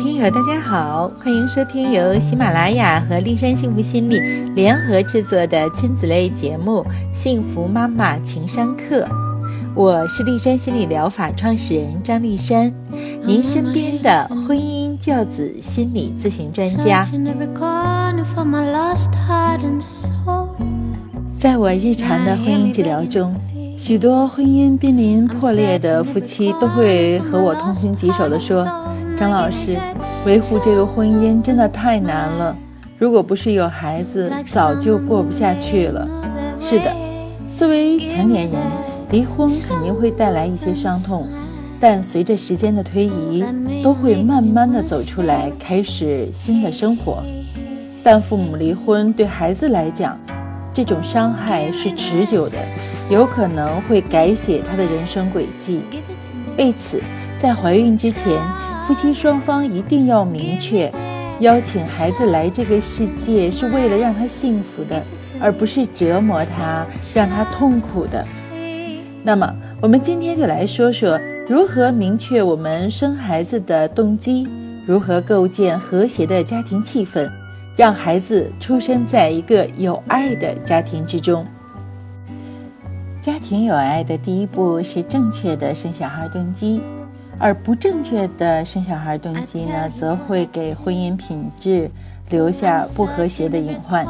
听友，大家好，欢迎收听由喜马拉雅和丽山幸福心理联合制作的亲子类节目《幸福妈妈情商课》。我是丽山心理疗法创始人张丽山，您身边的婚姻教子心理咨询专家。在我日常的婚姻治疗中，许多婚姻濒临破裂的夫妻都会和我痛心疾首地说。张老师，维护这个婚姻真的太难了。如果不是有孩子，早就过不下去了。是的，作为成年人，离婚肯定会带来一些伤痛，但随着时间的推移，都会慢慢的走出来，开始新的生活。但父母离婚对孩子来讲，这种伤害是持久的，有可能会改写他的人生轨迹。为此，在怀孕之前。夫妻双方一定要明确，邀请孩子来这个世界是为了让他幸福的，而不是折磨他、让他痛苦的。那么，我们今天就来说说如何明确我们生孩子的动机，如何构建和谐的家庭气氛，让孩子出生在一个有爱的家庭之中。家庭有爱的第一步是正确的生小孩动机。而不正确的生小孩动机呢，则会给婚姻品质留下不和谐的隐患。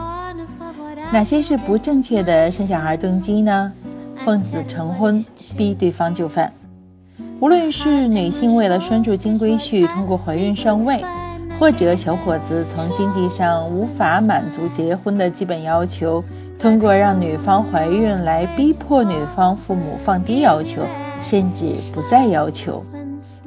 哪些是不正确的生小孩动机呢？奉子成婚，逼对方就范。无论是女性为了拴住金龟婿，通过怀孕上位，或者小伙子从经济上无法满足结婚的基本要求，通过让女方怀孕来逼迫女方父母放低要求，甚至不再要求。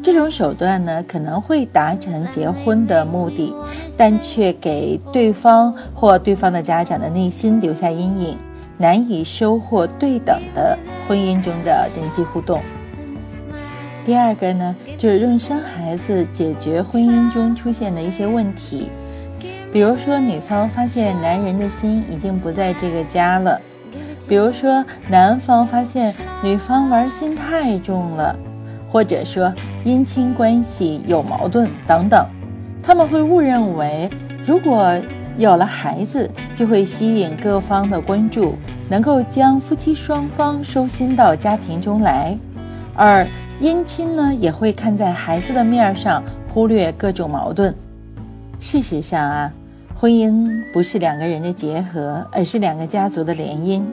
这种手段呢，可能会达成结婚的目的，但却给对方或对方的家长的内心留下阴影，难以收获对等的婚姻中的人际互动。第二个呢，就是用生孩子解决婚姻中出现的一些问题，比如说女方发现男人的心已经不在这个家了，比如说男方发现女方玩心太重了。或者说姻亲关系有矛盾等等，他们会误认为，如果有了孩子，就会吸引各方的关注，能够将夫妻双方收心到家庭中来，而姻亲呢，也会看在孩子的面上忽略各种矛盾。事实上啊，婚姻不是两个人的结合，而是两个家族的联姻。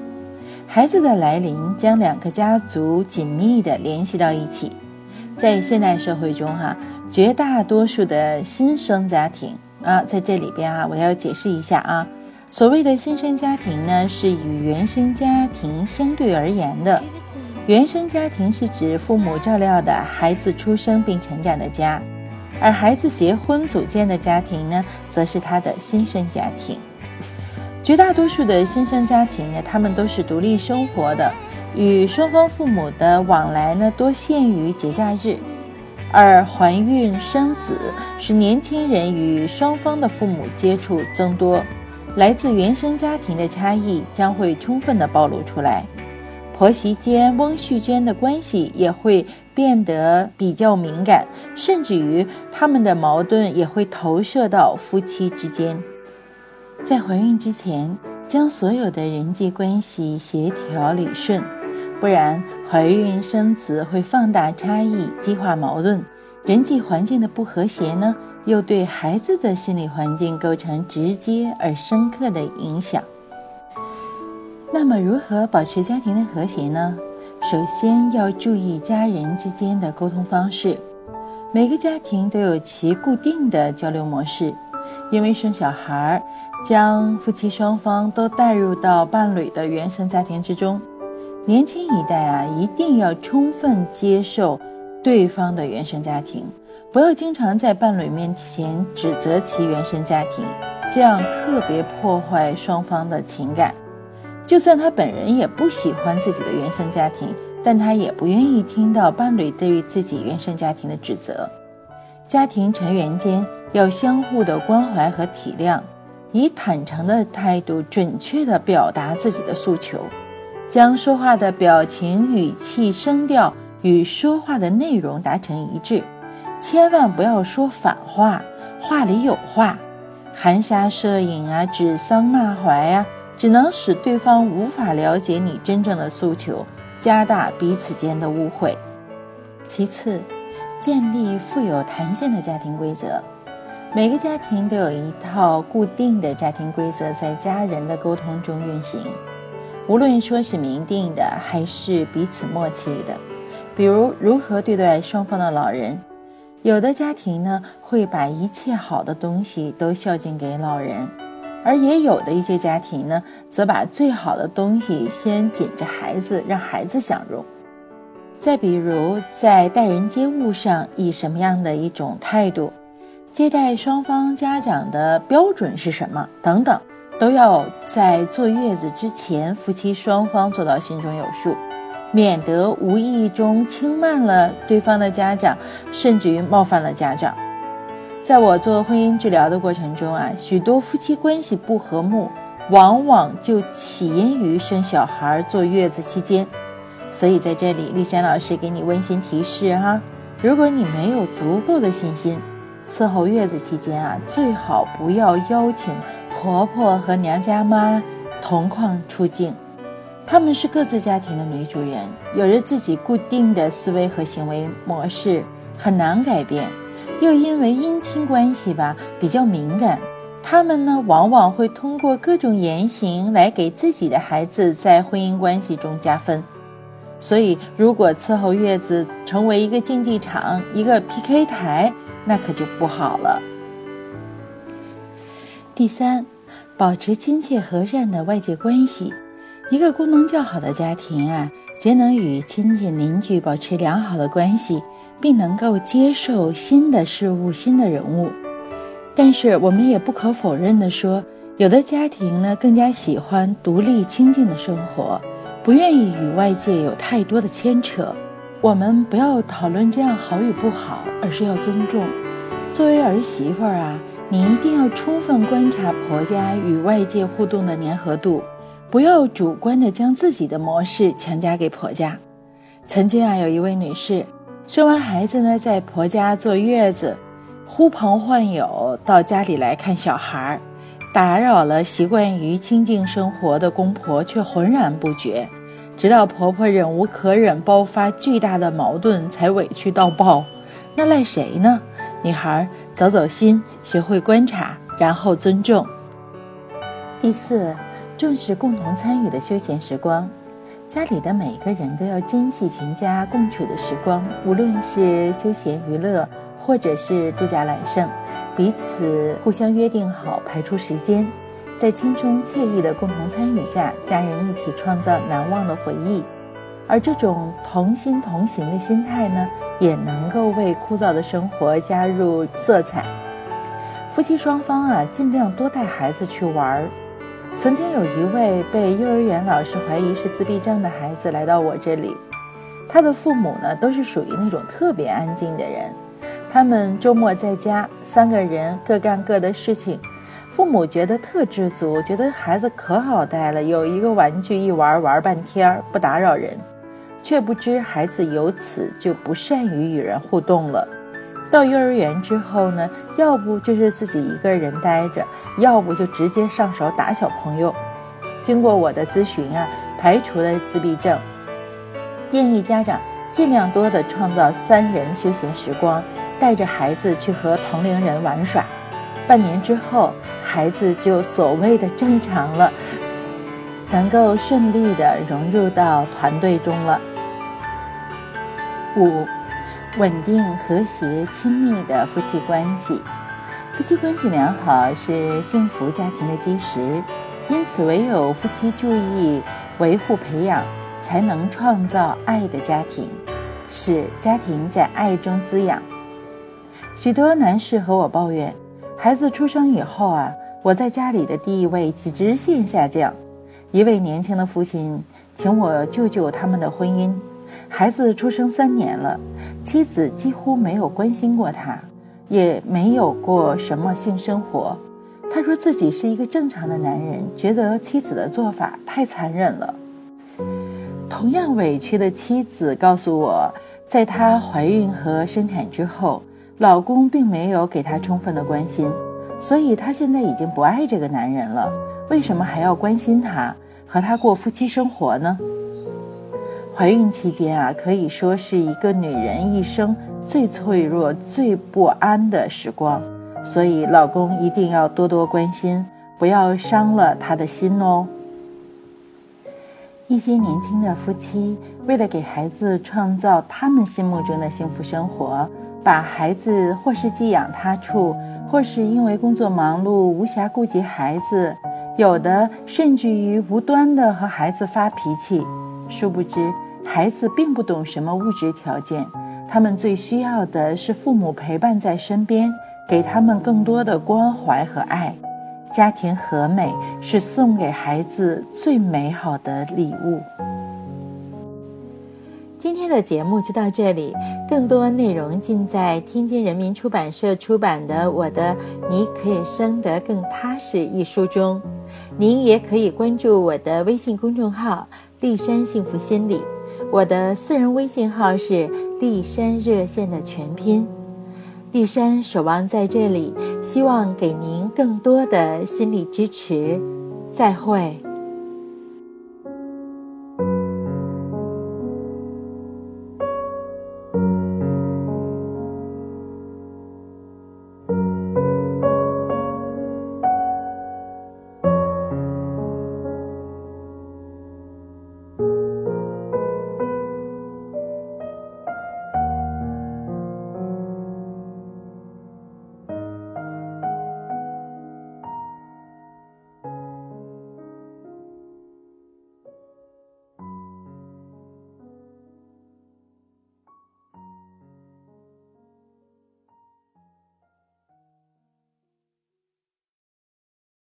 孩子的来临将两个家族紧密地联系到一起。在现代社会中，哈，绝大多数的新生家庭啊，在这里边啊，我要解释一下啊，所谓的新生家庭呢，是与原生家庭相对而言的。原生家庭是指父母照料的孩子出生并成长的家，而孩子结婚组建的家庭呢，则是他的新生家庭。绝大多数的新生家庭呢，他们都是独立生活的。与双方父母的往来呢，多限于节假日；而怀孕生子使年轻人与双方的父母接触增多，来自原生家庭的差异将会充分的暴露出来，婆媳间、翁婿间的关系也会变得比较敏感，甚至于他们的矛盾也会投射到夫妻之间。在怀孕之前，将所有的人际关系协调理顺。不然，怀孕生子会放大差异，激化矛盾，人际环境的不和谐呢，又对孩子的心理环境构成直接而深刻的影响。那么，如何保持家庭的和谐呢？首先要注意家人之间的沟通方式。每个家庭都有其固定的交流模式，因为生小孩，将夫妻双方都带入到伴侣的原生家庭之中。年轻一代啊，一定要充分接受对方的原生家庭，不要经常在伴侣面前指责其原生家庭，这样特别破坏双方的情感。就算他本人也不喜欢自己的原生家庭，但他也不愿意听到伴侣对于自己原生家庭的指责。家庭成员间要相互的关怀和体谅，以坦诚的态度，准确地表达自己的诉求。将说话的表情、语气、声调与说话的内容达成一致，千万不要说反话，话里有话，含沙射影啊，指桑骂槐啊，只能使对方无法了解你真正的诉求，加大彼此间的误会。其次，建立富有弹性的家庭规则。每个家庭都有一套固定的家庭规则，在家人的沟通中运行。无论说是明定的，还是彼此默契的，比如如何对待双方的老人。有的家庭呢，会把一切好的东西都孝敬给老人，而也有的一些家庭呢，则把最好的东西先紧着孩子，让孩子享用。再比如，在待人接物上，以什么样的一种态度？接待双方家长的标准是什么？等等，都要在坐月子之前，夫妻双方做到心中有数，免得无意中轻慢了对方的家长，甚至于冒犯了家长。在我做婚姻治疗的过程中啊，许多夫妻关系不和睦，往往就起因于生小孩、坐月子期间。所以在这里，丽珊老师给你温馨提示哈：如果你没有足够的信心，伺候月子期间啊，最好不要邀请婆婆和娘家妈同框出镜，他们是各自家庭的女主人，有着自己固定的思维和行为模式，很难改变。又因为姻亲关系吧比较敏感，他们呢往往会通过各种言行来给自己的孩子在婚姻关系中加分。所以，如果伺候月子成为一个竞技场，一个 PK 台。那可就不好了。第三，保持亲切和善的外界关系。一个功能较好的家庭啊，皆能与亲戚邻居保持良好的关系，并能够接受新的事物、新的人物。但是，我们也不可否认的说，有的家庭呢，更加喜欢独立清静的生活，不愿意与外界有太多的牵扯。我们不要讨论这样好与不好，而是要尊重。作为儿媳妇儿啊，你一定要充分观察婆家与外界互动的粘合度，不要主观的将自己的模式强加给婆家。曾经啊，有一位女士生完孩子呢，在婆家坐月子，呼朋唤友到家里来看小孩儿，打扰了习惯于清静生活的公婆，却浑然不觉。直到婆婆忍无可忍，爆发巨大的矛盾，才委屈到爆。那赖谁呢？女孩，走走心，学会观察，然后尊重。第四，重视共同参与的休闲时光。家里的每个人都要珍惜全家共处的时光，无论是休闲娱乐，或者是度假揽胜，彼此互相约定好，排出时间。在轻松惬意的共同参与下，家人一起创造难忘的回忆，而这种同心同行的心态呢，也能够为枯燥的生活加入色彩。夫妻双方啊，尽量多带孩子去玩儿。曾经有一位被幼儿园老师怀疑是自闭症的孩子来到我这里，他的父母呢，都是属于那种特别安静的人，他们周末在家，三个人各干各的事情。父母觉得特知足，觉得孩子可好带了，有一个玩具一玩玩半天不打扰人，却不知孩子由此就不善于与人互动了。到幼儿园之后呢，要不就是自己一个人待着，要不就直接上手打小朋友。经过我的咨询啊，排除了自闭症，建议家长尽量多的创造三人休闲时光，带着孩子去和同龄人玩耍。半年之后。孩子就所谓的正常了，能够顺利的融入到团队中了。五，稳定、和谐、亲密的夫妻关系，夫妻关系良好是幸福家庭的基石，因此唯有夫妻注意维护培养，才能创造爱的家庭，使家庭在爱中滋养。许多男士和我抱怨，孩子出生以后啊。我在家里的地位直线下降。一位年轻的父亲请我救救他们的婚姻。孩子出生三年了，妻子几乎没有关心过他，也没有过什么性生活。他说自己是一个正常的男人，觉得妻子的做法太残忍了。同样委屈的妻子告诉我，在她怀孕和生产之后。老公并没有给她充分的关心，所以她现在已经不爱这个男人了。为什么还要关心他，和他过夫妻生活呢？怀孕期间啊，可以说是一个女人一生最脆弱、最不安的时光，所以老公一定要多多关心，不要伤了她的心哦。一些年轻的夫妻为了给孩子创造他们心目中的幸福生活，把孩子或是寄养他处，或是因为工作忙碌无暇顾及孩子。有的甚至于无端的和孩子发脾气，殊不知孩子并不懂什么物质条件，他们最需要的是父母陪伴在身边，给他们更多的关怀和爱。家庭和美是送给孩子最美好的礼物。今天的节目就到这里，更多内容尽在天津人民出版社出版的《我的你可以生得更踏实》一书中。您也可以关注我的微信公众号“立山幸福心理”，我的私人微信号是“立山热线”的全拼。立山守望在这里，希望给您更多的心理支持。再会。